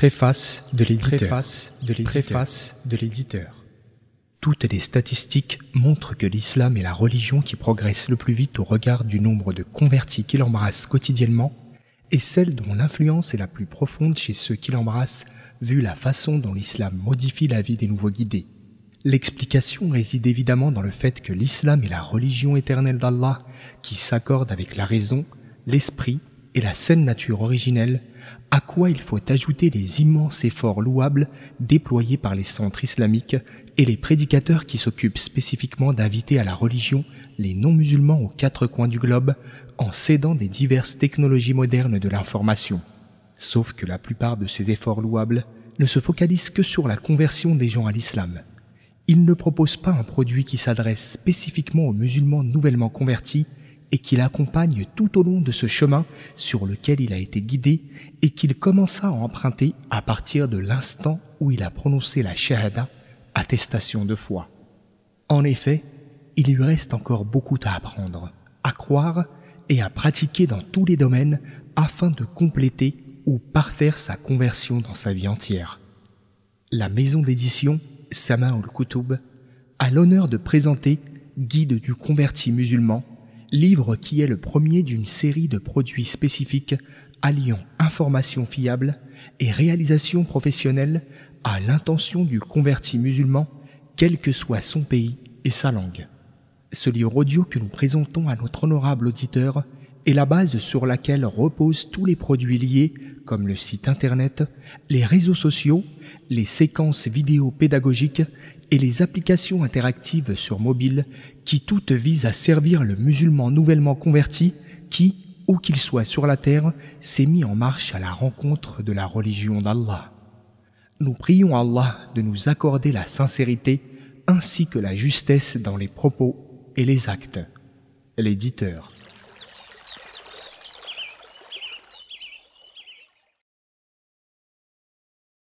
Préface de l'éditeur. Toutes les statistiques montrent que l'islam est la religion qui progresse le plus vite au regard du nombre de convertis qu'il embrasse quotidiennement et celle dont l'influence est la plus profonde chez ceux qui l'embrassent vu la façon dont l'islam modifie la vie des nouveaux guidés. L'explication réside évidemment dans le fait que l'islam est la religion éternelle d'Allah qui s'accorde avec la raison, l'esprit et la saine nature originelle, à quoi il faut ajouter les immenses efforts louables déployés par les centres islamiques et les prédicateurs qui s'occupent spécifiquement d'inviter à la religion les non-musulmans aux quatre coins du globe en s'aidant des diverses technologies modernes de l'information. Sauf que la plupart de ces efforts louables ne se focalisent que sur la conversion des gens à l'islam. Ils ne proposent pas un produit qui s'adresse spécifiquement aux musulmans nouvellement convertis et qui l'accompagne tout au long de ce chemin sur lequel il a été guidé et qu'il commença à emprunter à partir de l'instant où il a prononcé la shahada, attestation de foi. En effet, il lui reste encore beaucoup à apprendre, à croire et à pratiquer dans tous les domaines afin de compléter ou parfaire sa conversion dans sa vie entière. La maison d'édition Sama'ul Kutub a l'honneur de présenter Guide du converti musulman livre qui est le premier d'une série de produits spécifiques alliant information fiable et réalisation professionnelle à l'intention du converti musulman, quel que soit son pays et sa langue. Ce livre audio que nous présentons à notre honorable auditeur est la base sur laquelle reposent tous les produits liés, comme le site internet, les réseaux sociaux, les séquences vidéo pédagogiques et les applications interactives sur mobile qui toutes visent à servir le musulman nouvellement converti qui, où qu'il soit sur la terre, s'est mis en marche à la rencontre de la religion d'Allah. Nous prions Allah de nous accorder la sincérité ainsi que la justesse dans les propos et les actes. L'éditeur.